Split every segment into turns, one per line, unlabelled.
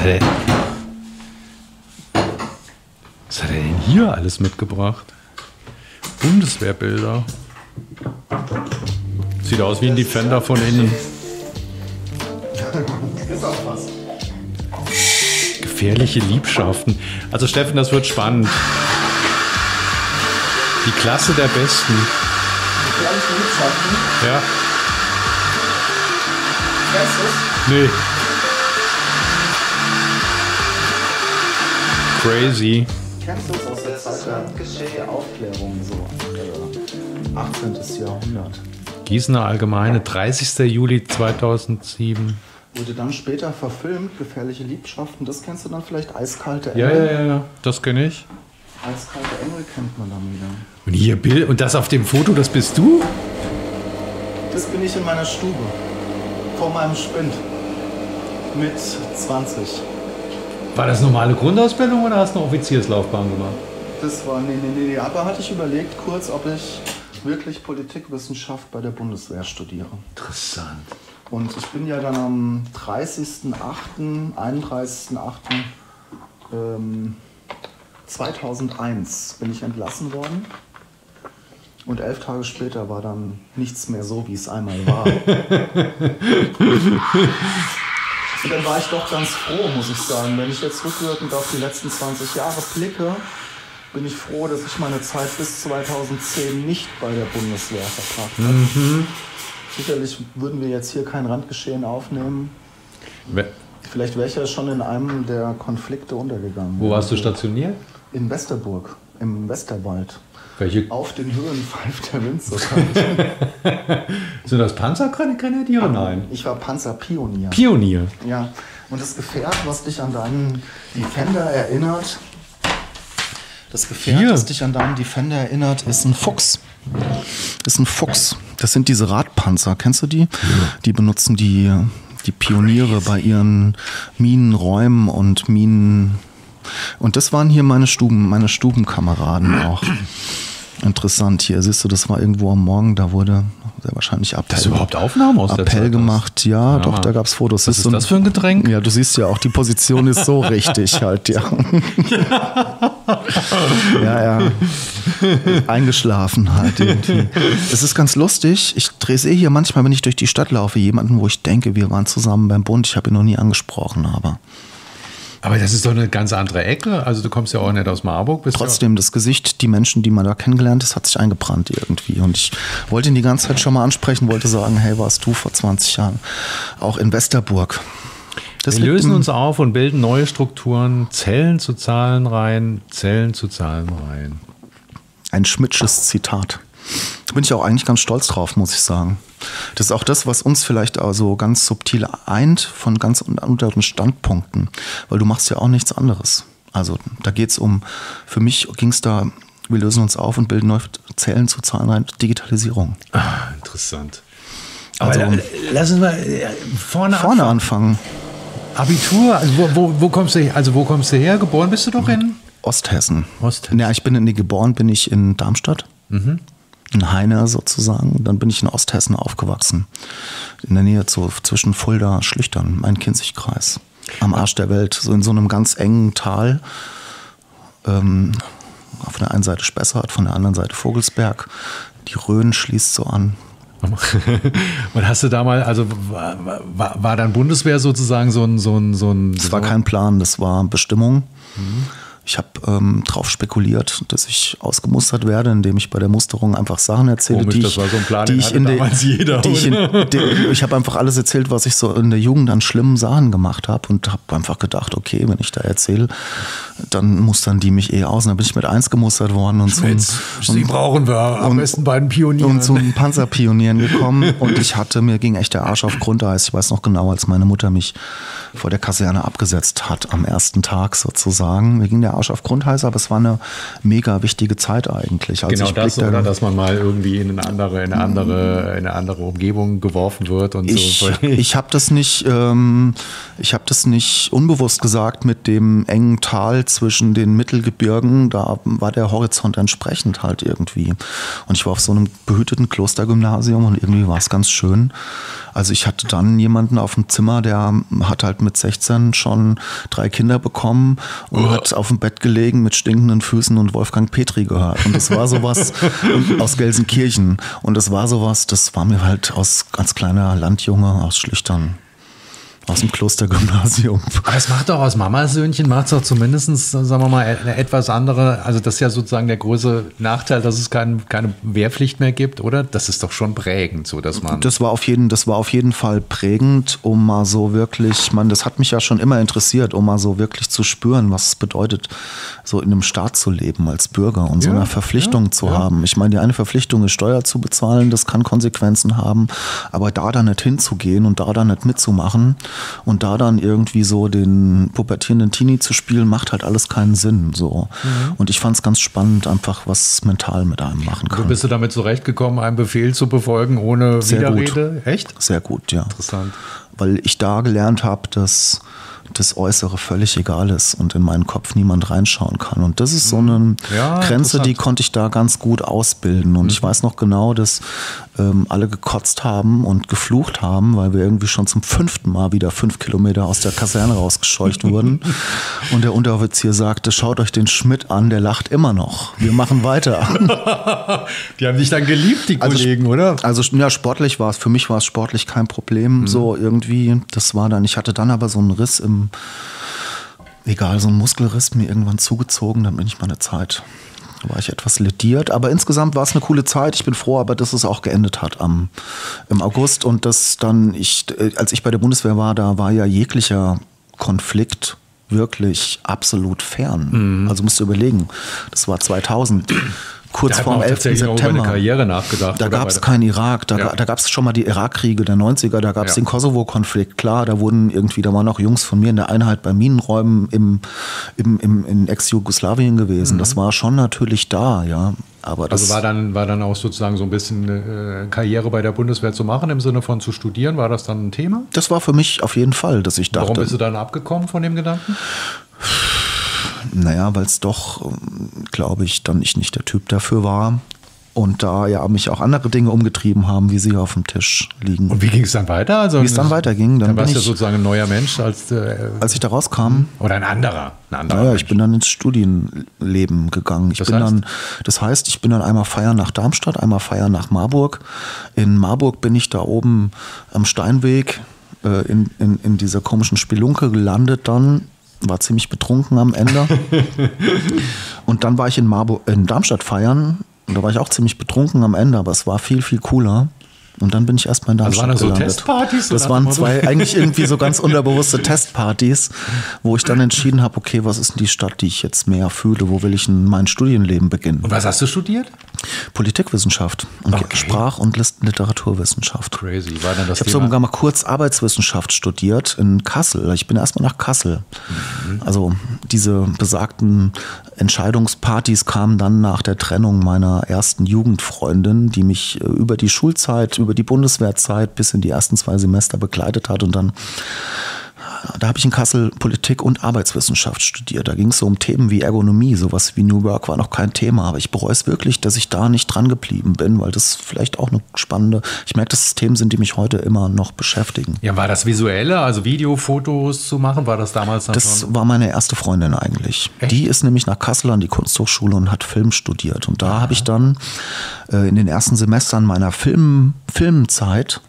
hat er, was hat er denn hier alles mitgebracht? Bundeswehrbilder. Sieht aus wie ein Defender von innen.
Ist auch was.
Gefährliche Liebschaften. Also Steffen, das wird spannend. Die Klasse der Besten.
Gefährliche Liebschaften.
Ja.
Du's?
Nee. Crazy.
Kennst du aus der Zeit der, der Aufklärung, so äh, 18. Jahrhundert?
Gießener Allgemeine, 30. Juli 2007.
Wurde dann später verfilmt, Gefährliche Liebschaften, das kennst du dann vielleicht, Eiskalte Engel.
ja, ja, ja. Das kenne ich.
Eiskalte Engel kennt man dann wieder.
Und hier Bild und das auf dem Foto, das bist du?
Das bin ich in meiner Stube, vor meinem Spind, mit 20.
War das normale Grundausbildung oder hast du eine Offizierslaufbahn gemacht?
Das war, nee, nee, nee, aber hatte ich überlegt kurz, ob ich wirklich Politikwissenschaft bei der Bundeswehr studiere.
Interessant.
Und ich bin ja dann am 30.08., 31.08. Ähm, 2001 bin ich entlassen worden. Und elf Tage später war dann nichts mehr so, wie es einmal war. Und dann war ich doch ganz froh, muss ich sagen. Wenn ich jetzt rückwirkend auf die letzten 20 Jahre blicke, bin ich froh, dass ich meine Zeit bis 2010 nicht bei der Bundeswehr verbracht habe. Sicherlich würden wir jetzt hier kein Randgeschehen aufnehmen.
We-
Vielleicht wäre ich ja schon in einem der Konflikte untergegangen.
Wo warst du stationiert?
In Westerburg, im Westerwald.
Welche
Auf den Höhen pfeift der Wind so
sind das Panzergrenadiere? Nein.
Ich war Panzerpionier.
Pionier.
Ja, und das Gefährt, was dich an deinen Defender erinnert, das Gefährt,
Hier.
das dich an deinen Defender erinnert, ist ein Fuchs. Ist ein Fuchs. Das sind diese Radpanzer, kennst du die? Die benutzen die, die Pioniere bei ihren Minenräumen und Minen. Und das waren hier meine Stuben, meine Stubenkameraden auch. Interessant hier. Siehst du, das war irgendwo am Morgen, da wurde sehr wahrscheinlich Appell,
Das überhaupt Aufnahmen aus der
Appell
Zeit?
gemacht. Ja, doch,
Hammer.
da gab es Fotos.
Was ist
du-
das für ein Getränk?
ja, du siehst ja auch, die Position ist so richtig halt, ja. ja, ja. Eingeschlafen halt irgendwie. Es ist ganz lustig. Ich drehe sehe hier manchmal, wenn ich durch die Stadt laufe, jemanden, wo ich denke, wir waren zusammen beim Bund. Ich habe ihn noch nie angesprochen, aber
Aber das ist doch eine ganz andere Ecke. Also du kommst ja auch nicht aus Marburg. Bist
trotzdem das Gesicht, die Menschen, die man da kennengelernt hat, hat sich eingebrannt irgendwie. Und ich wollte ihn die ganze Zeit schon mal ansprechen, wollte sagen, hey, warst du vor 20 Jahren auch in Westerburg? Das
Wir lösen uns auf und bilden neue Strukturen, Zellen zu Zahlenreihen, Zellen zu Zahlenreihen.
ein Schmidtsches Zitat. Da bin ich auch eigentlich ganz stolz drauf, muss ich sagen. Das ist auch das, was uns vielleicht also ganz subtil eint von ganz un- unteren Standpunkten, weil du machst ja auch nichts anderes. Also da geht es um, für mich ging es da, wir lösen uns auf und bilden neue Zellen zu Zahlenreihen, Digitalisierung.
Ah, interessant. Aber
Also-
la- lass uns mal äh, vorne,
Vorne
anfangen.
anfangen,
Abitur, also wo, wo, wo kommst du her? Also wo kommst du her? Geboren bist du doch in?
Osthessen.
Osthessen.
Ja, ich bin in, nee, geboren bin ich in Darmstadt. In Heine sozusagen. Dann bin ich in Osthessen aufgewachsen. In der Nähe so zwischen Fulda, Schlüchtern, mein Kinzigkreis. Am Arsch der Welt, so in so einem ganz engen Tal. Ähm, auf der einen Seite Spessart, von der anderen Seite Vogelsberg. Die Rhön schließt so an.
Und hast du da mal, also war, war, war dann Bundeswehr sozusagen so ein, so ein, so ein
Das war kein Plan, das war Bestimmung. Ich habe ähm, darauf spekuliert, dass ich ausgemustert werde, indem ich bei der Musterung einfach Sachen erzähle,
Komisch,
die
das
ich,
war so ein Plan,
die ich in der,
jeder,
die ich, ich habe einfach alles erzählt, was ich so in der Jugend an schlimmen Sachen gemacht habe und habe einfach gedacht, okay, wenn ich da erzähle, dann mustern die mich eh aus. Und dann bin ich mit eins gemustert worden und
Schmitz, Sie brauchen wir am
und-
besten beiden Pionieren.
und zu den Panzerpionieren gekommen und ich hatte, mir ging echt der Arsch auf Grundeis. Ich weiß noch genau, als meine Mutter mich vor der Kaserne abgesetzt hat, am ersten Tag sozusagen. Mir ging der Arsch auf Grundeis, aber es war eine mega wichtige Zeit eigentlich. Also
genau das, oder dass man mal irgendwie in eine andere, in eine andere, in eine andere Umgebung geworfen wird und
ich,
so.
ich habe das nicht, ähm, ich habe das nicht unbewusst gesagt mit dem engen Tal zwischen den Mittelgebirgen. Da war der Horizont entsprechend halt irgendwie. Und ich war auf so einem behüteten Klostergymnasium und irgendwie war es ganz schön. Also ich hatte dann jemanden auf dem Zimmer, der hat halt hat mit 16 schon drei Kinder bekommen und
Oh.
hat auf dem Bett gelegen mit stinkenden Füßen und Wolfgang Petri gehört. Und das war sowas aus Gelsenkirchen. Und das war sowas, das war mir halt aus ganz kleiner Landjunge, aus Schlüchtern, aus dem Klostergymnasium.
Aber es macht doch aus Mamasöhnchen, macht es doch zumindest, sagen wir mal, eine etwas andere, also das ist ja sozusagen der große Nachteil, dass es kein, keine Wehrpflicht mehr gibt, oder? Das ist doch schon prägend, so dass man.
Das war auf jeden, das war auf jeden Fall prägend, um mal so wirklich, man, das hat mich ja schon immer interessiert, um mal so wirklich zu spüren, was es bedeutet, so in einem Staat zu leben als Bürger und so
Ja,
eine Verpflichtung
ja,
zu
ja.
haben. Ich meine, die eine Verpflichtung ist Steuer zu bezahlen, das kann Konsequenzen haben, aber da dann nicht hinzugehen und da dann nicht mitzumachen und da dann irgendwie so den pubertierenden Teenie zu spielen, macht halt alles keinen Sinn. So.
Mhm.
Und ich fand es ganz spannend, einfach was mental mit einem machen kann.
bist du damit zurechtgekommen, einen Befehl zu befolgen ohne
Sehr gut.
Widerrede? Echt?
Sehr gut, ja.
Interessant.
weil ich da gelernt habe, dass das Äußere völlig egal ist und in meinen Kopf niemand reinschauen kann. Und das ist so eine
Mhm. Ja,
Grenze, die konnte ich da ganz gut ausbilden. Und
Mhm.
ich weiß noch genau, dass ähm, alle gekotzt haben und geflucht haben, weil wir irgendwie schon zum fünften Mal wieder fünf Kilometer aus der Kaserne rausgescheucht wurden. Und der Unteroffizier sagte, schaut euch den Schmidt an, der lacht immer noch. Wir machen weiter.
Die haben dich dann geliebt, die
Also,
Kollegen, oder?
Also ja, sportlich war es, für mich war es sportlich kein Problem. So irgendwie, das war dann, ich hatte dann aber so einen Riss im, egal, so einen Muskelriss mir irgendwann zugezogen, dann bin ich mal eine Zeit, war ich etwas lediert. Aber insgesamt war es eine coole Zeit. Ich bin froh, aber dass es auch geendet hat am, im August und das dann, ich, äh, als ich bei der Bundeswehr war, da war ja jeglicher Konflikt wirklich absolut fern. Also musst du überlegen, das war 2000. Kurz
Da hat
vor
man
dem
auch
11.
tatsächlich noch über
September.
Karriere nachgedacht.
Da gab es keinen Irak, da,
Ja.
da gab es schon mal die Irakkriege der 90er, da gab es
Ja.
den Kosovo-Konflikt, klar, da wurden irgendwie, da waren auch Jungs von mir in der Einheit bei Minenräumen im, im, im, in Ex-Jugoslawien gewesen. Das war schon natürlich da, ja. Aber das
Mhm. Also war dann, war dann auch sozusagen so ein bisschen äh, Karriere bei der Bundeswehr zu machen, im Sinne von zu studieren, war das dann ein Thema?
das war für mich auf jeden Fall, dass ich
Warum
dachte,
bist du dann abgekommen von dem Gedanken?
Naja, weil es doch, glaube ich, dann ich nicht der Typ dafür war. Und da ja mich auch andere Dinge umgetrieben haben, wie sie auf dem Tisch liegen.
Und wie ging es dann weiter? Also,
Wie es dann weiterging, dann
dann warst du
ich-
sozusagen ein neuer Mensch als äh,
Als ich da rauskam,
oder ein anderer. Ein anderer
Naja, ich bin dann ins Studienleben gegangen. Ich
Das
bin
heißt?
dann, das heißt, ich bin dann einmal feiern nach Darmstadt, einmal feiern nach Marburg. In Marburg bin ich da oben am Steinweg äh, in, in, in dieser komischen Spelunke gelandet dann. War ziemlich betrunken am Ende. und dann war ich in, Marburg, in Darmstadt feiern. Und da war ich auch ziemlich betrunken am Ende, aber es war viel, viel cooler. Und dann bin ich erstmal in
Also
Darmstadt
waren das so
gelandet.
Testpartys, so
Das waren zwei eigentlich irgendwie so ganz unterbewusste Testpartys, wo ich dann entschieden habe, okay, was ist denn die Stadt, die ich jetzt mehr fühle? Wo will ich in mein Studienleben beginnen?
Und was hast du studiert?
Politikwissenschaft und
Okay.
Sprach- und Literaturwissenschaft.
Crazy. War dann das
Ich habe sogar mal kurz Arbeitswissenschaft studiert in Kassel. Ich bin erstmal nach Kassel.
Mhm.
Also diese besagten Entscheidungspartys kamen dann nach der Trennung meiner ersten Jugendfreundin, die mich äh, über die Schulzeit, über die Bundeswehrzeit bis in die ersten zwei Semester begleitet hat und dann da habe ich in Kassel Politik und Arbeitswissenschaft studiert. Da ging es so um Themen wie Ergonomie, sowas wie New Work war noch kein Thema. Aber ich bereue es wirklich, dass ich da nicht dran geblieben bin, weil das vielleicht auch eine spannende, ich merke, dass es Themen sind, die mich heute immer noch beschäftigen.
Ja, war das visuelle, also Videofotos zu machen? War das damals dann
Das
schon?
war meine erste Freundin eigentlich.
Echt?
Die ist nämlich nach Kassel an die Kunsthochschule und hat Film studiert. Und da habe ich dann äh, in den ersten Semestern meiner Film, Filmzeit,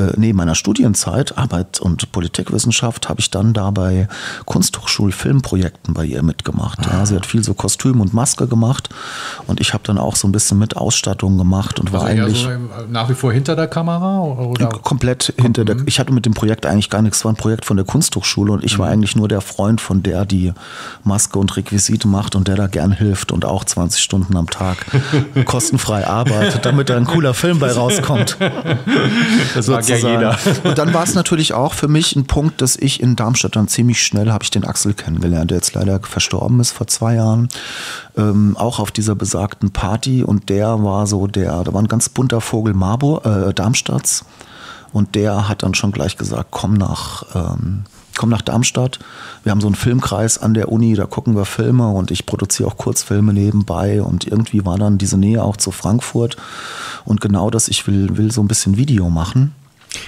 äh, nee, meiner Studienzeit, Arbeit und Politikwissenschaft, habe ich dann da bei Kunsthochschul-Filmprojekten bei ihr mitgemacht. Ja, sie hat viel so Kostüm und Maske gemacht und ich habe dann auch so ein bisschen mit Ausstattung gemacht und war
Also eher
eigentlich
so im- nach wie vor hinter der Kamera? Oder?
komplett hinter der. Ich hatte mit dem Projekt eigentlich gar nichts. Es war ein Projekt von der Kunsthochschule und ich war eigentlich nur der Freund von der, die Maske und Requisite macht und der da gern hilft und auch 20 Stunden am Tag kostenfrei arbeitet, damit da ein cooler Film bei rauskommt.
Das mag ja
sozusagen.
jeder.
Und dann war es natürlich auch für mich ein Punkt, dass ich in Darmstadt dann ziemlich schnell habe ich den Axel kennengelernt, der jetzt leider verstorben ist vor zwei Jahren, ähm, auch auf dieser besagten Party und der war so der, da war ein ganz bunter Vogel Marburg, äh, Darmstadts und der hat dann schon gleich gesagt, komm nach ähm, komm nach Darmstadt. Wir haben so einen Filmkreis an der Uni, da gucken wir Filme und ich produziere auch Kurzfilme nebenbei und irgendwie war dann diese Nähe auch zu Frankfurt und genau das, ich will, will so ein bisschen Video machen.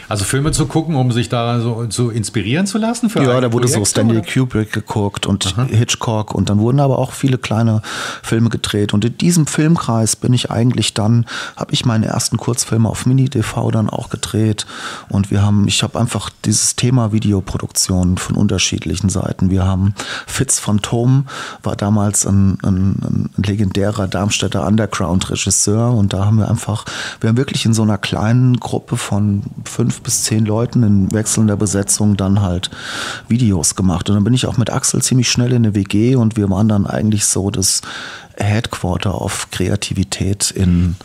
Also Filme zu gucken, um sich da so zu inspirieren zu lassen?
Für ja, da wurde Projekte, so Stanley oder? Kubrick geguckt und Aha. Hitchcock und dann wurden aber auch viele kleine Filme gedreht. Und in diesem Filmkreis bin ich eigentlich dann, habe ich meine ersten Kurzfilme auf Mini-DV dann auch gedreht. Und wir haben, ich habe einfach dieses Thema Videoproduktion von unterschiedlichen Seiten. Wir haben Fitz Phantom, war damals ein, ein, ein legendärer Darmstädter Underground-Regisseur und da haben wir einfach, wir haben wirklich in so einer kleinen Gruppe von fünf bis zehn Leuten in wechselnder Besetzung dann halt Videos gemacht. Und dann bin ich auch mit Axel ziemlich schnell in eine WG und wir waren dann eigentlich so das Headquarter auf Kreativität in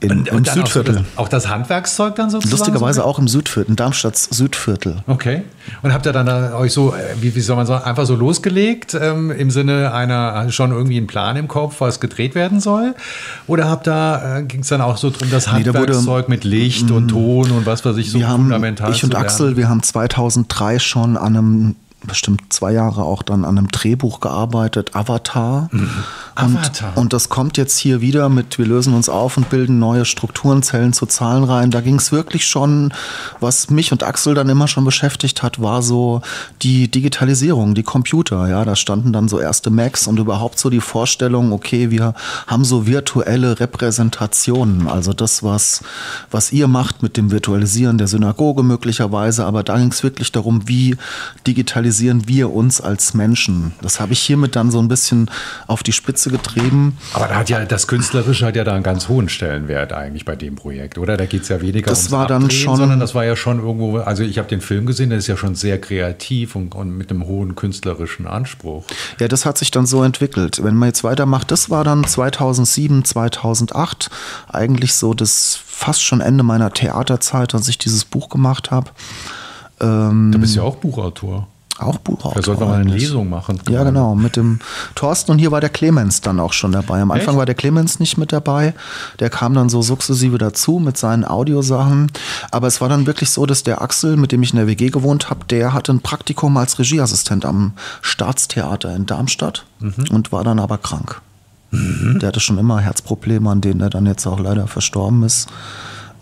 in, und, im Südviertel.
Auch das, auch das, Handwerkszeug dann sozusagen?
Lustigerweise so auch im Südviertel, in Darmstadts Südviertel.
Okay. Und habt ihr dann da euch so, äh, wie, wie soll man sagen, einfach so losgelegt, ähm, im Sinne einer, schon irgendwie einen Plan im Kopf, was gedreht werden soll? Oder habt da, äh, ging es dann auch so drum, das Handwerkszeug nee, da mit Licht und mm. Ton und was weiß ich, so
wir fundamental haben, Ich und Axel, wir haben 2003 schon an einem bestimmt zwei Jahre auch dann an einem Drehbuch gearbeitet, Avatar. Mhm. Avatar. Und, und, das kommt jetzt hier wieder mit, wir lösen uns auf und bilden neue Strukturen, Zellen zu Zahlen rein. Da ging es wirklich schon, was mich und Axel dann immer schon beschäftigt hat, war so die Digitalisierung, die Computer. Ja, da standen dann so erste Macs und überhaupt so die Vorstellung, okay, wir haben so virtuelle Repräsentationen. Also das, was, was ihr macht mit dem Virtualisieren der Synagoge möglicherweise. Aber da ging es wirklich darum, wie digitalisieren realisieren wir uns als Menschen. Das habe ich hiermit dann so ein bisschen auf die Spitze getrieben.
Aber da hat ja das Künstlerische hat ja da einen ganz hohen Stellenwert eigentlich bei dem Projekt, oder? Da geht es ja weniger
das war Abdrehen, dann schon,
sondern das war ja schon irgendwo, also ich habe den Film gesehen, der ist ja schon sehr kreativ und, und mit einem hohen künstlerischen Anspruch.
Ja, das hat sich dann so entwickelt. Wenn man jetzt weitermacht, das war dann 2007, 2008 eigentlich so das fast schon Ende meiner Theaterzeit, als ich dieses Buch gemacht habe.
Ähm, du bist ja auch Buchautor.
Auch Buchautor. Da
sollten wir mal eine Lesung machen.
Ja, genau, mit dem Thorsten und hier war der Clemens dann auch schon dabei. Am Anfang Echt? war der Clemens nicht mit dabei. Der kam dann so sukzessive dazu mit seinen Audiosachen. Aber es war dann wirklich so, dass der Axel, mit dem ich in der WG gewohnt habe, der hatte ein Praktikum als Regieassistent am Staatstheater in Darmstadt mhm. und war dann aber krank. Mhm. Der hatte schon immer Herzprobleme, an denen er dann jetzt auch leider verstorben ist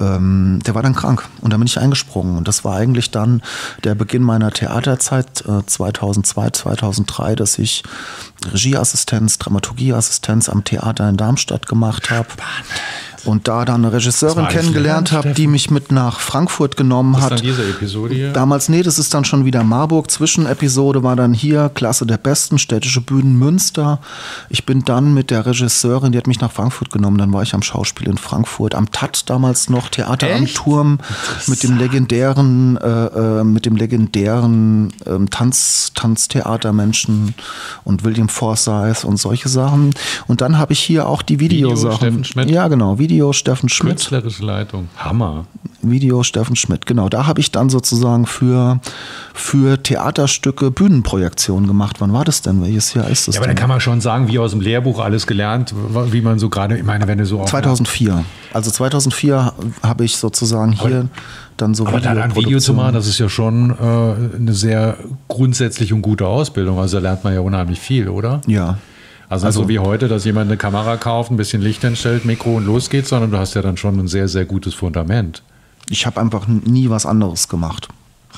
ähm, der war dann krank und da bin ich eingesprungen. Und das war eigentlich dann der Beginn meiner Theaterzeit äh, 2002, 2003, dass ich Regieassistenz, Dramaturgieassistenz am Theater in Darmstadt gemacht habe und da dann eine Regisseurin kennengelernt habe, die mich mit nach Frankfurt genommen
das
hat.
Dann diese Episode hier?
Damals, nee, das ist dann schon wieder Marburg. Zwischenepisode war dann hier Klasse der Besten, städtische Bühnen Münster. Ich bin dann mit der Regisseurin, die hat mich nach Frankfurt genommen, dann war ich am Schauspiel in Frankfurt, am TAT damals noch, Theater Echt? am Turm, mit dem legendären, äh, äh, mit dem legendären äh, Tanz, Tanztheatermenschen und William Forsyth und solche Sachen. Und dann habe ich hier auch die Videosachen. Video, ja, genau, Video Video Steffen Schmidt.
Künstlerische Leitung. Hammer.
Video Steffen Schmidt, genau. Da habe ich dann sozusagen für, für Theaterstücke Bühnenprojektionen gemacht. Wann war das denn? Welches Jahr ist das?
Ja, aber
denn?
da kann man schon sagen, wie aus dem Lehrbuch alles gelernt, wie man so gerade, ich meine, wenn du so
2004. Also 2004 habe ich sozusagen hier aber, dann so
Aber dann ein Video zu machen, das ist ja schon äh, eine sehr grundsätzliche und gute Ausbildung. Also da lernt man ja unheimlich viel, oder?
Ja.
Also, also so wie heute, dass jemand eine Kamera kauft, ein bisschen Licht hinstellt, Mikro und los geht, sondern du hast ja dann schon ein sehr, sehr gutes Fundament.
Ich habe einfach nie was anderes gemacht.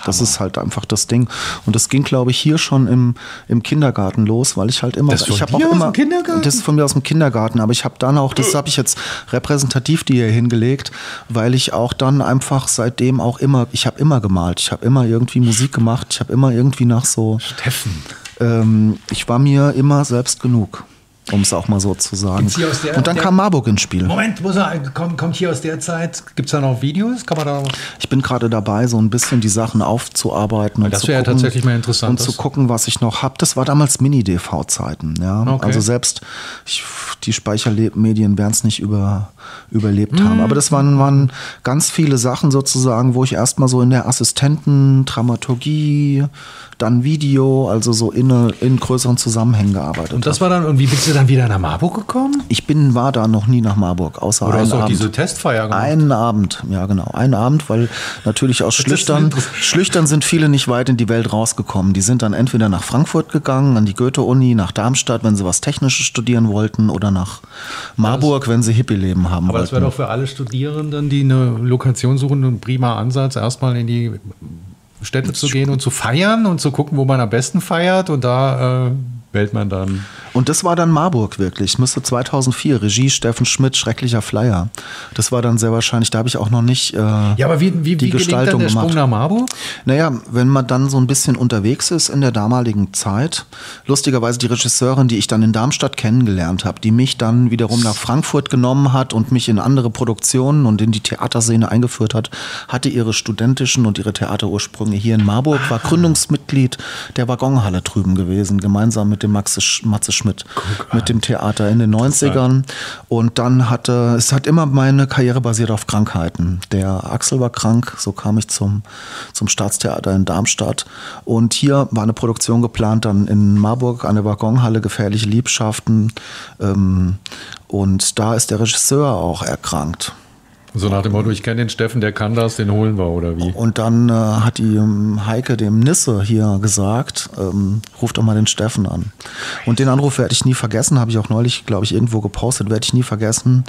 Das ist halt einfach das Ding. Und das ging, glaube ich, hier schon im, im Kindergarten los, weil ich halt immer.
Das
ich
habe auch immer. Aus dem Kindergarten?
Das ist von mir aus dem Kindergarten, aber ich habe dann auch, das habe ich jetzt repräsentativ dir hier hingelegt, weil ich auch dann einfach seitdem auch immer, ich habe immer gemalt, ich habe immer irgendwie Musik gemacht, ich habe immer irgendwie nach so.
Steffen
ähm, ich war mir immer selbst genug um es auch mal so zu sagen. Der, und dann der, kam Marburg ins Spiel.
Moment, muss er, kommt, kommt hier aus der Zeit, gibt es da noch Videos? Kann man da
ich bin gerade dabei, so ein bisschen die Sachen aufzuarbeiten.
Und das wäre ja tatsächlich mal interessant.
Und zu gucken, was ich noch habe. Das war damals Mini-DV-Zeiten. Ja? Okay. Also selbst ich, die Speichermedien werden es nicht über, überlebt mhm. haben. Aber das waren, waren ganz viele Sachen sozusagen, wo ich erstmal so in der Assistenten, Dramaturgie, dann Video, also so in, in größeren Zusammenhängen gearbeitet.
Und das war dann, und wie bist du dann wieder nach Marburg gekommen?
Ich bin, war da noch nie nach Marburg, außer
Oder
einen
hast du
auch
diese Testfeier gemacht?
Einen Abend, ja genau, einen Abend, weil natürlich aus Schlüchtern, Schlüchtern sind viele nicht weit in die Welt rausgekommen. Die sind dann entweder nach Frankfurt gegangen, an die Goethe-Uni, nach Darmstadt, wenn sie was Technisches studieren wollten, oder nach Marburg, wenn sie Hippie-Leben haben haben
Aber
wollten.
das wäre doch für alle Studierenden, die eine Lokation suchen, ein prima Ansatz, erstmal in die Städte zu gehen und zu feiern und zu gucken, wo man am besten feiert. Und da äh, wählt man dann.
Und das war dann Marburg wirklich. Müsste 2004. Regie Steffen Schmidt, schrecklicher Flyer. Das war dann sehr wahrscheinlich, da habe ich auch noch nicht äh,
Ja, aber wie, wie,
die
wie gelingt dann
Gestaltung
der Sprung
gemacht.
nach Marburg?
Naja, wenn man dann so ein bisschen unterwegs ist in der damaligen Zeit, lustigerweise die Regisseurin, die ich dann in Darmstadt kennengelernt habe, die mich dann wiederum nach Frankfurt genommen hat und mich in andere Produktionen und in die Theaterszene eingeführt hat, hatte ihre studentischen und ihre Theaterursprünge hier in Marburg, war Gründungsmitglied der Waggonhalle drüben gewesen, gemeinsam mit dem Sch- Matze Schmidt, mit dem Theater in den 90ern. Und dann hatte, es hat immer meine Karriere basiert auf Krankheiten. Der Axel war krank, so kam ich zum, zum Staatstheater in Darmstadt. Und hier war eine Produktion geplant, dann in Marburg an der Waggonhalle Gefährliche Liebschaften. Ähm, und da ist der Regisseur auch erkrankt.
So nach dem Motto, ich kenne den Steffen, der kann das, den holen wir, oder wie?
Und dann äh, hat die ähm, Heike dem Nisse hier gesagt, ähm, ruf doch mal den Steffen an. Und den Anruf werde ich nie vergessen, habe ich auch neulich, glaube ich, irgendwo gepostet, werde ich nie vergessen.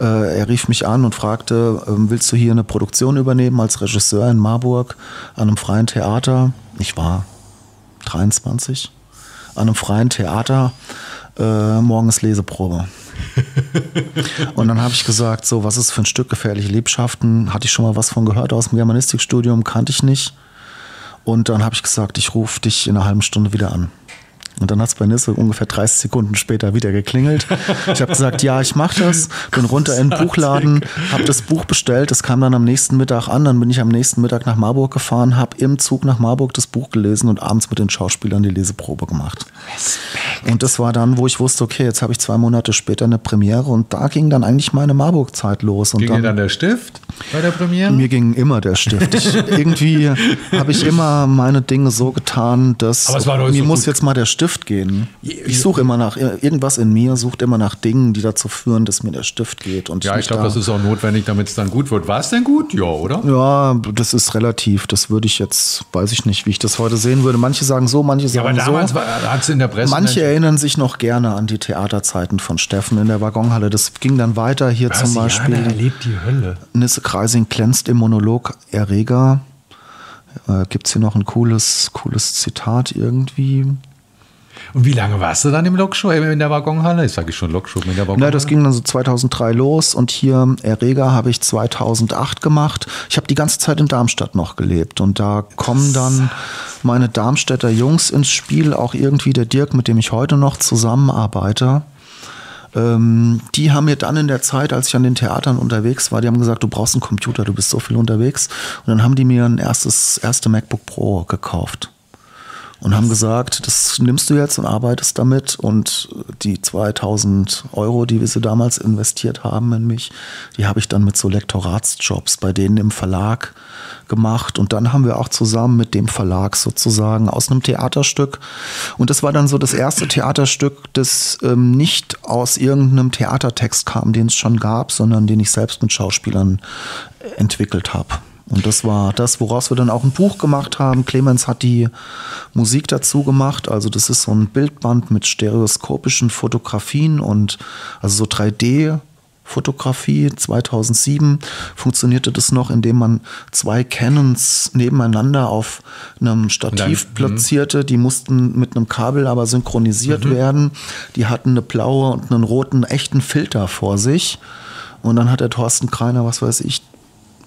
Äh, er rief mich an und fragte, ähm, willst du hier eine Produktion übernehmen als Regisseur in Marburg an einem freien Theater? Ich war 23, an einem freien Theater, äh, morgens Leseprobe. Und dann habe ich gesagt, so, was ist für ein Stück gefährliche Liebschaften? Hatte ich schon mal was von gehört aus dem Germanistikstudium, kannte ich nicht. Und dann habe ich gesagt, ich rufe dich in einer halben Stunde wieder an. Und dann hat es bei Nisse ungefähr 30 Sekunden später wieder geklingelt. Ich habe gesagt, ja, ich mache das. Bin runter in den Buchladen, habe das Buch bestellt. Das kam dann am nächsten Mittag an. Dann bin ich am nächsten Mittag nach Marburg gefahren, habe im Zug nach Marburg das Buch gelesen und abends mit den Schauspielern die Leseprobe gemacht. Und das war dann, wo ich wusste, okay, jetzt habe ich zwei Monate später eine Premiere und da ging dann eigentlich meine Marburg-Zeit los. Und
Ging dir dann der Stift bei der Premiere?
mir ging immer der Stift. Ich, irgendwie habe ich immer meine Dinge so getan, dass mir
so
muss jetzt mal der Stift gehen. Ich suche immer nach, irgendwas in mir sucht immer nach Dingen, die dazu führen, dass mir der Stift geht. Und
ja, ich glaube,
da-
das ist auch notwendig, damit es dann gut wird. War es denn gut? Ja, oder?
Ja, das ist relativ. Das würde ich jetzt, weiß ich nicht, wie ich das heute sehen würde. Manche sagen so, manche
Ja,
sagen
aber damals
so.
hat es in der Presse.
Manche erinnern sich noch gerne an die Theaterzeiten von Steffen in der Waggonhalle. Das ging dann weiter hier zum Beispiel.
erlebt die Hölle.
Nisse Kreising glänzt im Monolog Erreger. Äh, Gibt es hier noch ein cooles, cooles Zitat irgendwie?
Und wie lange warst du dann im Lokshow, äh, in der Waggonhalle? Ich sage schon Lokshow in der Waggonhalle.
Na, das ging dann so 2003 los und hier Erreger habe ich 2008 gemacht. Ich habe die ganze Zeit in Darmstadt noch gelebt und da kommen dann meine Darmstädter Jungs ins Spiel, auch irgendwie der Dirk, mit dem ich heute noch zusammenarbeite. Ähm, die haben mir dann in der Zeit, als ich an den Theatern unterwegs war, die haben gesagt, du brauchst einen Computer, du bist so viel unterwegs. Und dann haben die mir ein erstes, erste MacBook Pro gekauft und haben gesagt, das nimmst du jetzt und arbeitest damit und die 2000 Euro, die wir so damals investiert haben in mich, die habe ich dann mit so Lektoratsjobs bei denen im Verlag gemacht und dann haben wir auch zusammen mit dem Verlag sozusagen aus einem Theaterstück und das war dann so das erste Theaterstück, das ähm, nicht aus irgendeinem Theatertext kam, den es schon gab, sondern den ich selbst mit Schauspielern äh, entwickelt habe. Und das war das, woraus wir dann auch ein Buch gemacht haben. Clemens hat die Musik dazu gemacht. Also das ist so ein Bildband mit stereoskopischen Fotografien und also so 3D. Fotografie 2007 funktionierte das noch, indem man zwei Canons nebeneinander auf einem Stativ
Dann-
platzierte. Die mussten mit einem Kabel aber synchronisiert werden. Die hatten eine blaue und einen roten echten Filter vor sich. Und dann hat der Thorsten Kreiner, was weiß ich,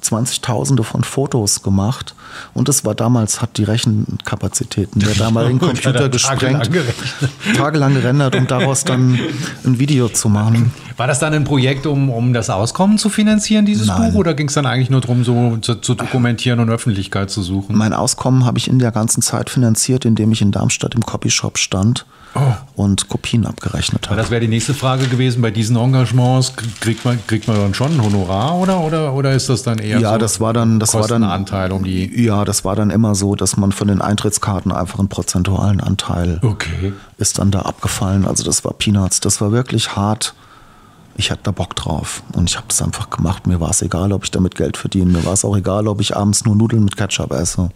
20.000 von Fotos gemacht. Und das war damals, hat die Rechenkapazitäten der damaligen Computer
er
gesprengt. Tagelang gerendert, um daraus dann ein Video zu machen.
War das dann ein Projekt, um, um das Auskommen zu finanzieren, dieses
Nein.
Buch? Oder ging es dann eigentlich nur darum, so zu, zu dokumentieren und Öffentlichkeit zu suchen?
Mein Auskommen habe ich in der ganzen Zeit finanziert, indem ich in Darmstadt im Copyshop stand und Kopien abgerechnet habe.
das wäre die nächste Frage gewesen. Bei diesen Engagements kriegt man, kriegt man dann schon ein Honorar oder, oder, oder ist das dann eher
Ja,
so
das war dann, das war dann
Kostenanteil um die.
Ja, das war dann immer so, dass man von den Eintrittskarten einfach einen prozentualen Anteil
Okay.
ist dann da abgefallen. Also das war Peanuts. Das war wirklich hart. Ich hatte da Bock drauf und ich habe das einfach gemacht. Mir war es egal, ob ich damit Geld verdiene. Mir war es auch egal, ob ich abends nur Nudeln mit Ketchup esse.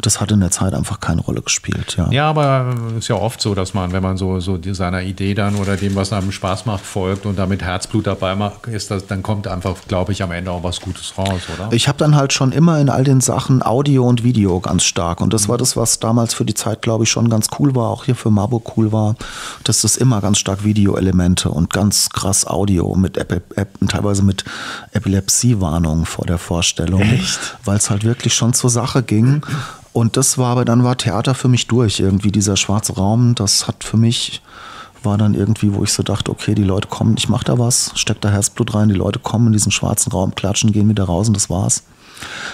Das hat in der Zeit einfach keine Rolle gespielt. Ja,
ja aber ist ja oft so, dass man, wenn man so, so seiner Idee dann oder dem, was einem Spaß macht, folgt und damit Herzblut dabei ist, das, dann kommt einfach, glaube ich, am Ende auch was Gutes raus, oder?
Ich habe dann halt schon immer in all den Sachen Audio und Video ganz stark und das mhm. war das, was damals für die Zeit, glaube ich, schon ganz cool war, auch hier für Marburg cool war, dass das immer ganz stark Videoelemente und ganz krass Audio mit Ep Ep teilweise mit Epilepsiewarnung vor der Vorstellung, weil es halt wirklich schon zur Sache ging und das war aber dann war Theater für mich durch. Irgendwie dieser schwarze Raum, das hat für mich war dann irgendwie, wo ich so dachte, okay, die Leute kommen, ich mache da was, steck da Herzblut rein, die Leute kommen in diesen schwarzen Raum, klatschen, gehen wieder raus und das war's.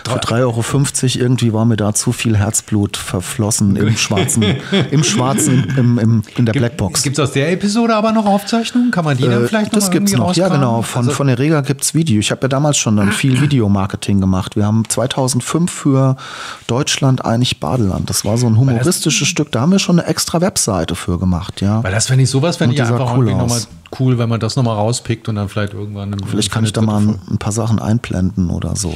Für 3,50 Euro irgendwie war mir da zu viel Herzblut verflossen im schwarzen, im schwarzen, im, im, in der Blackbox.
Gibt es aus der Episode aber noch Aufzeichnungen? Kann man die dann äh, vielleicht
noch Das gibt es noch, ja genau. Von, also von der Rega gibt es Video. Ich habe ja damals schon dann viel Videomarketing gemacht. Wir haben 2005 für Deutschland eigentlich Badeland. Das war so ein humoristisches Stück. Da haben wir schon eine extra Webseite für gemacht. Ja.
Weil das fände ich sowas, wenn ich einfach cool nochmal cool, wenn man das nochmal rauspickt und dann vielleicht irgendwann.
Vielleicht kann ich da mal ein, ein paar Sachen einblenden oder so.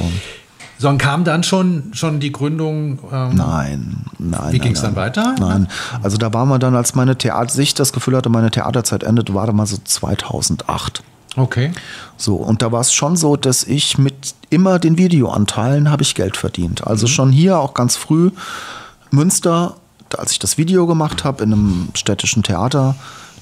Sondern kam dann schon, schon die Gründung?
Ähm, nein, nein.
Wie ging es dann weiter?
Nein, also da waren wir dann, als meine Theater, sich das Gefühl hatte, meine Theaterzeit endet, war dann mal so 2008.
Okay.
So, und da war es schon so, dass ich mit immer den Videoanteilen habe ich Geld verdient. Also mhm. schon hier auch ganz früh Münster, als ich das Video gemacht habe in einem städtischen Theater,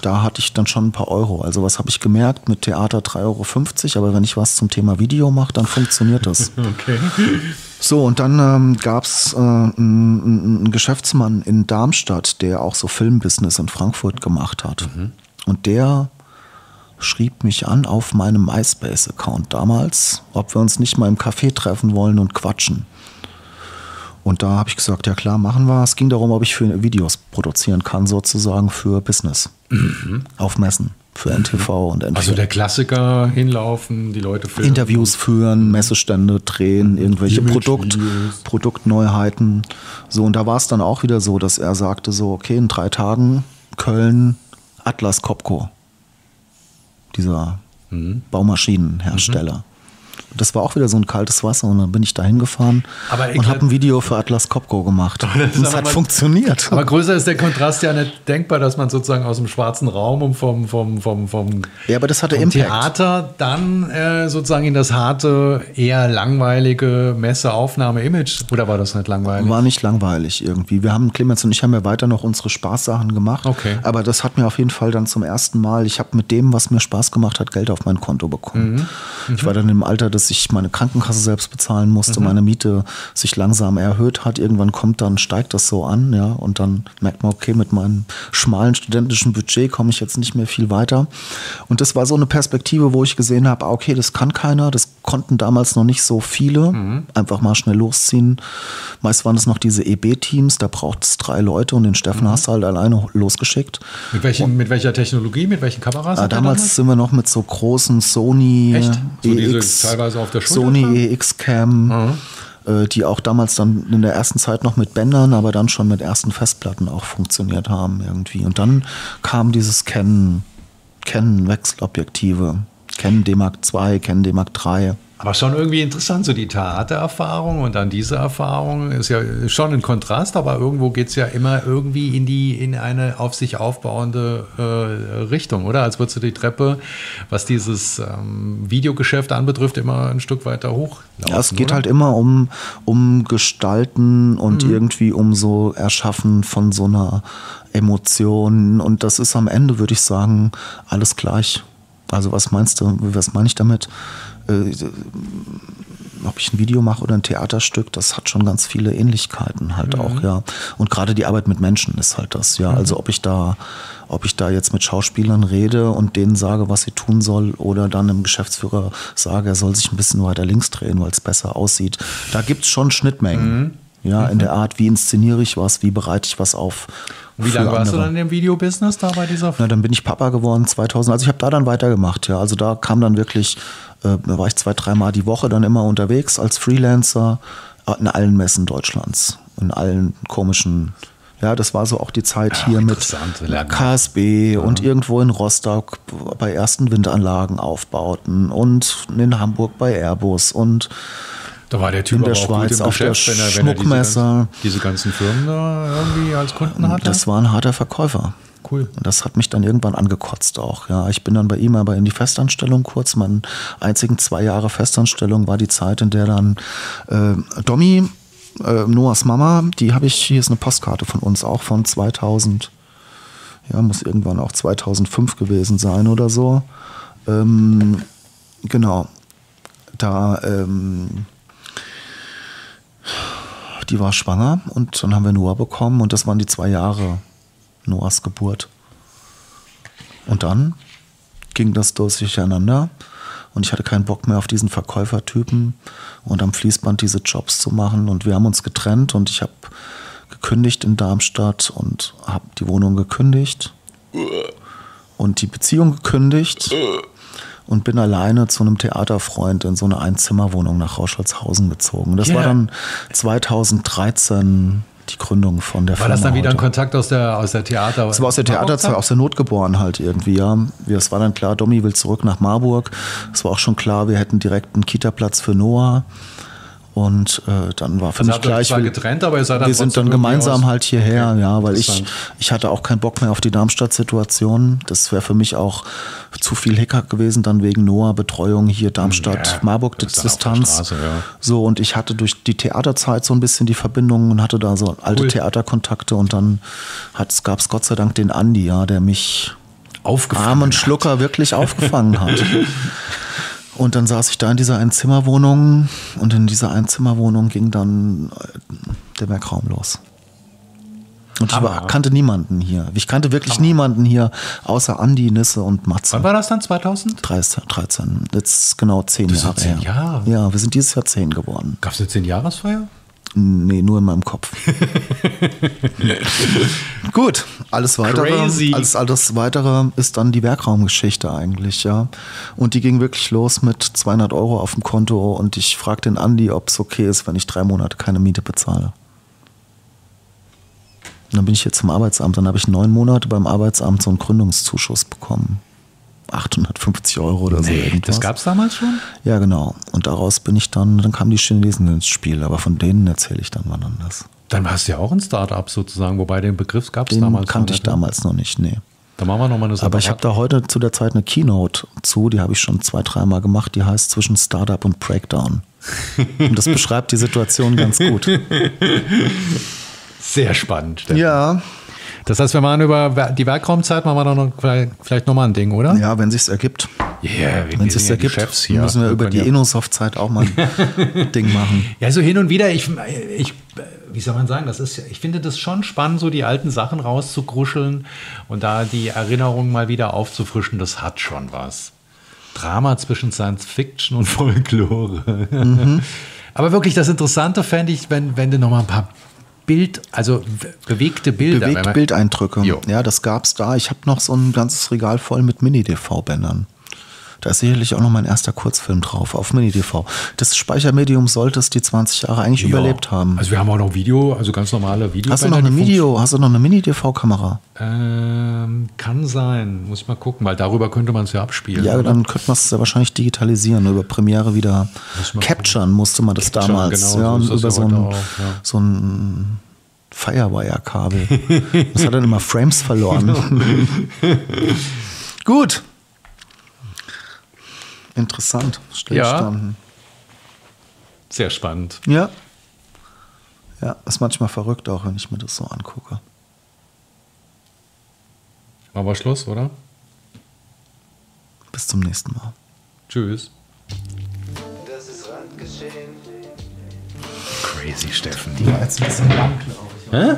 da hatte ich dann schon ein paar Euro. Also was habe ich gemerkt? Mit Theater 3,50 Euro, aber wenn ich was zum Thema Video mache, dann funktioniert das.
okay.
So, und dann ähm, gab es äh, einen, Geschäftsmann in Darmstadt, der auch so Filmbusiness in Frankfurt gemacht hat. Mhm. Und der schrieb mich an auf meinem MySpace-Account damals, ob wir uns nicht mal im Café treffen wollen und quatschen. Und da habe ich gesagt, ja klar, machen wir. Es ging darum, ob ich für Videos produzieren kann, sozusagen für Business. Mhm. Auf Messen. Für NTV und NTV.
Also der Klassiker hinlaufen, die Leute
filmen. Interviews führen, Messestände drehen, irgendwelche Produkt, Produktneuheiten. So, und da war es dann auch wieder so, dass er sagte so, okay, in drei Tagen Köln, Atlas Copco. Dieser mhm. Baumaschinenhersteller. Das war auch wieder so ein kaltes Wasser und dann bin ich da hingefahren und habe ein Video für Atlas Copco gemacht. und es hat funktioniert.
Aber größer ist der Kontrast ja nicht denkbar, dass man sozusagen aus dem schwarzen Raum und vom, vom, vom, vom,
ja, aber das hatte
vom Theater dann äh, sozusagen in das harte, eher langweilige Messeaufnahme-Image. Oder war das nicht langweilig?
War nicht langweilig irgendwie. Wir haben, Clemens und ich haben ja weiter noch unsere Spaßsachen gemacht.
Okay.
Aber das hat mir auf jeden Fall dann zum ersten Mal, ich habe mit dem, was mir Spaß gemacht hat, Geld auf mein Konto bekommen. Mhm. Mhm. Ich war dann im Alter des dass ich meine Krankenkasse selbst bezahlen musste, mhm. meine Miete sich langsam erhöht hat. Irgendwann kommt dann, steigt das so an, ja, und dann merkt man, okay, mit meinem schmalen studentischen Budget komme ich jetzt nicht mehr viel weiter. Und das war so eine Perspektive, wo ich gesehen habe, ah, okay, das kann keiner, das konnten damals noch nicht so viele. Mhm. Einfach mal schnell losziehen. Meist waren es noch diese EB-Teams, da braucht es drei Leute und den Steffen mhm. hast du halt alleine losgeschickt.
Mit, welchen, mit welcher Technologie, mit welchen Kameras?
Äh, damals sind wir noch mit so großen Sony
Echt? So EX, teilweise auf der
Schulter Sony EX-Cam. Mhm äh, die auch damals dann in der ersten Zeit noch mit Bändern, aber dann schon mit ersten Festplatten auch funktioniert haben irgendwie. Und dann kam dieses Canon, Canon Wechselobjektive, Canon D-Mark II, Canon D-Mark III.
Aber schon irgendwie interessant, so die Theatererfahrung und dann diese Erfahrung ist ja schon ein Kontrast, aber irgendwo geht es ja immer irgendwie in die, in eine auf sich aufbauende äh, Richtung, oder? Als würdest du die Treppe, was dieses ähm, Videogeschäft anbetrifft, immer ein Stück weiter hoch.
Ja, es geht oder? halt immer um, um Gestalten und mhm. irgendwie um so Erschaffen von so einer Emotion. Und das ist am Ende, würde ich sagen, alles gleich. Also was meinst du, was meine ich damit? Äh, ob ich ein Video mache oder ein Theaterstück, das hat schon ganz viele Ähnlichkeiten halt mhm. auch, ja. Und gerade die Arbeit mit Menschen ist halt das, ja. Mhm. Also ob ich da, ob ich da jetzt mit Schauspielern rede und denen sage, was sie tun soll, oder dann einem Geschäftsführer sage, er soll sich ein bisschen weiter links drehen, weil es besser aussieht. Da gibt es schon Schnittmengen. Mhm. Ja, in mhm. der Art, wie inszeniere ich was, wie bereite ich was auf.
Wie lange warst andere. du dann im Videobusiness da bei dieser?
Na, dann bin ich Papa geworden 2000. Also ich habe da dann weitergemacht. Ja, also da kam dann wirklich da war ich zwei, dreimal die Woche dann immer unterwegs als Freelancer äh, in allen Messen Deutschlands, in allen komischen ja, das war so auch die Zeit ja, hier mit KSB ja. und irgendwo in Rostock bei ersten Windanlagen aufbauten und in Hamburg bei Airbus und
Da war der Typ
in der Schweiz auf der
Geschäft, wenn er, wenn er diese, diese ganzen Firmen da irgendwie als Kunden hatte.
Das war ein harter Verkäufer.
Cool.
Und das hat mich dann irgendwann angekotzt auch. Ja, ich bin dann bei ihm aber in die Festanstellung kurz. Meine einzigen zwei Jahre Festanstellung war die Zeit, in der dann äh, Domi, äh, Noahs Mama, die habe ich, hier ist eine Postkarte von uns, auch von 2000, ja, muss irgendwann auch 2005 gewesen sein oder so. Ähm, genau. Da, ähm, die war schwanger und dann haben wir Noah bekommen und das waren die zwei Jahre Noahs Geburt. Und dann ging das durcheinander und ich hatte keinen Bock mehr auf diesen Verkäufertypen und am Fließband diese Jobs zu machen und wir haben uns getrennt und ich habe gekündigt in Darmstadt und habe die Wohnung gekündigt und die Beziehung gekündigt und bin alleine zu einem Theaterfreund in so eine Einzimmerwohnung nach Rauschholzhausen gezogen. Das
Ja.
war dann 2013 die Gründung von der
War das dann wieder ein
heute.
Kontakt aus der, aus der Theater?
Es war aus der Theaterzeit, aus der Not geboren halt irgendwie, ja. Es war dann klar, Domi will zurück nach Marburg. Es war auch schon klar, wir hätten direkt einen Kita-Platz für Noah. Und äh, dann war für
Also
mich klar, ich will,
getrennt, aber ihr seid dann
wir sind dann gemeinsam halt hierher,
Okay,
ja, weil ich, ich hatte auch keinen Bock mehr auf die Darmstadt-Situation. Das wäre für mich auch zu viel Hickhack gewesen, dann wegen Noah, Betreuung hier Darmstadt,
Ja,
Marburg,
das ist dann auf der
Distanz.
Straße, ja.
So, und ich hatte durch die Theaterzeit so ein bisschen die Verbindung und hatte da so alte
Cool.
Theaterkontakte und dann gab es Gott sei Dank den Andi, ja, der mich
Aufgefangen
armen. Schlucker wirklich aufgefangen hat. Und dann saß ich da in dieser Einzimmerwohnung und in dieser Einzimmerwohnung ging dann äh, der Werkraum los. Und ich
Hammer.
kannte niemanden hier. Ich kannte wirklich niemanden hier, außer Andi, Nisse und Matze.
Wann war das dann? 2000?
13, 13. Jetzt genau zehn Jahre
zehn
her.
Jahre.
Ja, wir sind dieses Jahr zehn geworden.
Gab es eine 10-Jahresfeier?
Nee, nur in meinem Kopf. Gut, alles weitere,
Crazy.
alles, alles weitere ist dann die Werkraumgeschichte eigentlich, ja. Und die ging wirklich los mit 200 Euro auf dem Konto und ich frage den Andi, ob es okay ist, wenn ich drei Monate keine Miete bezahle. Und dann bin ich jetzt zum Arbeitsamt, dann habe ich neun Monate beim Arbeitsamt so einen Gründungszuschuss bekommen. 850 Euro oder so irgendwas.
das gab es damals schon?
Ja, genau. Und daraus bin ich dann, dann kamen die Chinesen ins Spiel, aber von denen erzähle ich dann wann anders.
Dann warst du ja auch ein Start-up sozusagen, wobei den Begriff gab es
Den
damals
kannte
noch
ich
nicht, ne?
damals noch nicht, nee.
Da machen wir nochmal eine
Aber ich habe da heute zu der Zeit eine Keynote zu, die habe ich schon zwei, dreimal gemacht, die heißt zwischen Startup und Breakdown. Und das beschreibt die Situation ganz gut.
Sehr spannend. Steffen.
Ja,
Das heißt, wir machen über die Werkraumzeit, machen wir dann noch vielleicht, nochmal ein Ding, oder?
ja, wenn sich's ergibt.
Yeah, wir
Wenn sich's
ja
ergibt,
Chefs hier.
müssen wir über die
ja-
Innosoft-Zeit auch mal ein Ding machen.
Ja, so hin und wieder, ich, ich, wie soll man sagen, das ist, ich finde das schon spannend, so die alten Sachen rauszugruscheln und da die Erinnerungen mal wieder aufzufrischen, das hat schon was. Drama zwischen Science Fiction und Folklore. Aber wirklich, das Interessante fände ich, wenn, wenn du noch mal ein paar Bild, also bewegte Bilder. wenn
Bewegt
man-
Bildeindrücke.
Jo.
Ja, das gab's da. Ich habe noch so ein ganzes Regal voll mit Mini-DV-Bändern. Da ist sicherlich auch noch mein erster Kurzfilm drauf auf Mini-DV. Das Speichermedium sollte es die 20 Jahre eigentlich
Ja.
überlebt haben.
Also wir haben auch noch Video, also ganz normale Videos.
hast du noch eine Video, hast du noch eine Mini-DV-Kamera?
Ähm, kann sein, muss ich mal gucken, weil darüber könnte man es ja abspielen.
Ja,
oder?
dann könnte man es ja wahrscheinlich digitalisieren, über Premiere wieder
Muss
capturen musste man das
Capturen,
damals.
genau,
ja,
so
über so ein,
auch, ja.
so ein Firewire-Kabel. das hat dann immer Frames verloren. Gut. Interessant. Stillstanden.
Sehr spannend.
Ja. Ja, ist manchmal verrückt auch, wenn ich mir das so angucke.
Machen wir Schluss, oder?
Bis zum nächsten Mal.
Tschüss.
Das ist Randgeschehen.
Crazy Steffen.
Die war jetzt ein bisschen lang, glaube ich.
Hä?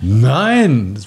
Nein!